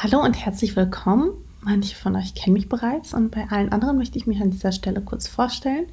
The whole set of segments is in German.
Hallo und herzlich willkommen. Manche von euch kennen mich bereits und bei allen anderen möchte ich mich an dieser Stelle kurz vorstellen.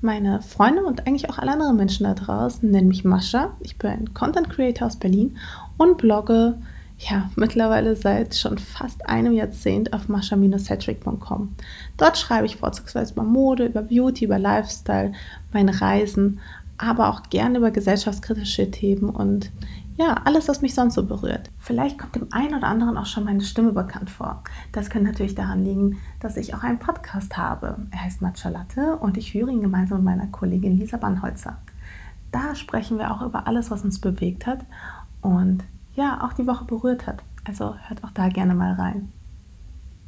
Meine Freunde und eigentlich auch alle anderen Menschen da draußen nennen mich Mascha. Ich bin Content Creator aus Berlin und blogge ja mittlerweile seit schon fast einem Jahrzehnt auf mascha-hedrick.com. Dort schreibe ich vorzugsweise über Mode, über Beauty, über Lifestyle, meine Reisen, aber auch gerne über gesellschaftskritische Themen und ja, alles, was mich sonst so berührt. Vielleicht kommt dem einen oder anderen auch schon meine Stimme bekannt vor. Das könnte natürlich daran liegen, dass ich auch einen Podcast habe. Er heißt Matcha Latte und ich führe ihn gemeinsam mit meiner Kollegin Lisa Bannholzer. Da sprechen wir auch über alles, was uns bewegt hat und ja, auch die Woche berührt hat. Also hört auch da gerne mal rein.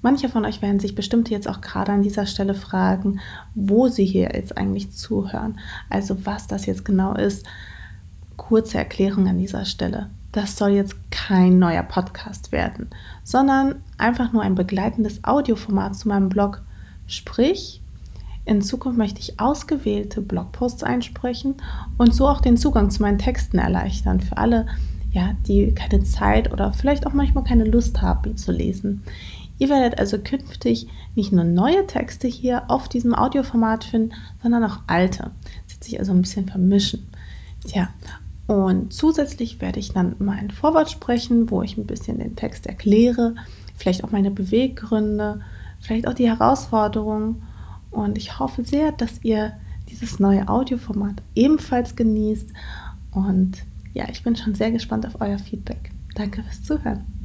Manche von euch werden sich bestimmt jetzt auch gerade an dieser Stelle fragen, wo sie hier jetzt eigentlich zuhören. Also was das jetzt genau ist kurze Erklärung an dieser Stelle. Das soll jetzt kein neuer Podcast werden, sondern einfach nur ein begleitendes Audioformat zu meinem Blog. Sprich, in Zukunft möchte ich ausgewählte Blogposts einsprechen und so auch den Zugang zu meinen Texten erleichtern für alle, ja, die keine Zeit oder vielleicht auch manchmal keine Lust haben, zu lesen. Ihr werdet also künftig nicht nur neue Texte hier auf diesem Audioformat finden, sondern auch alte. Das wird sich also ein bisschen vermischen. Tja, und zusätzlich werde ich dann mal ein Vorwort sprechen, wo ich ein bisschen den Text erkläre, vielleicht auch meine Beweggründe, vielleicht auch die Herausforderungen. Und ich hoffe sehr, dass ihr dieses neue Audioformat ebenfalls genießt. Und ja, ich bin schon sehr gespannt auf euer Feedback. Danke fürs Zuhören.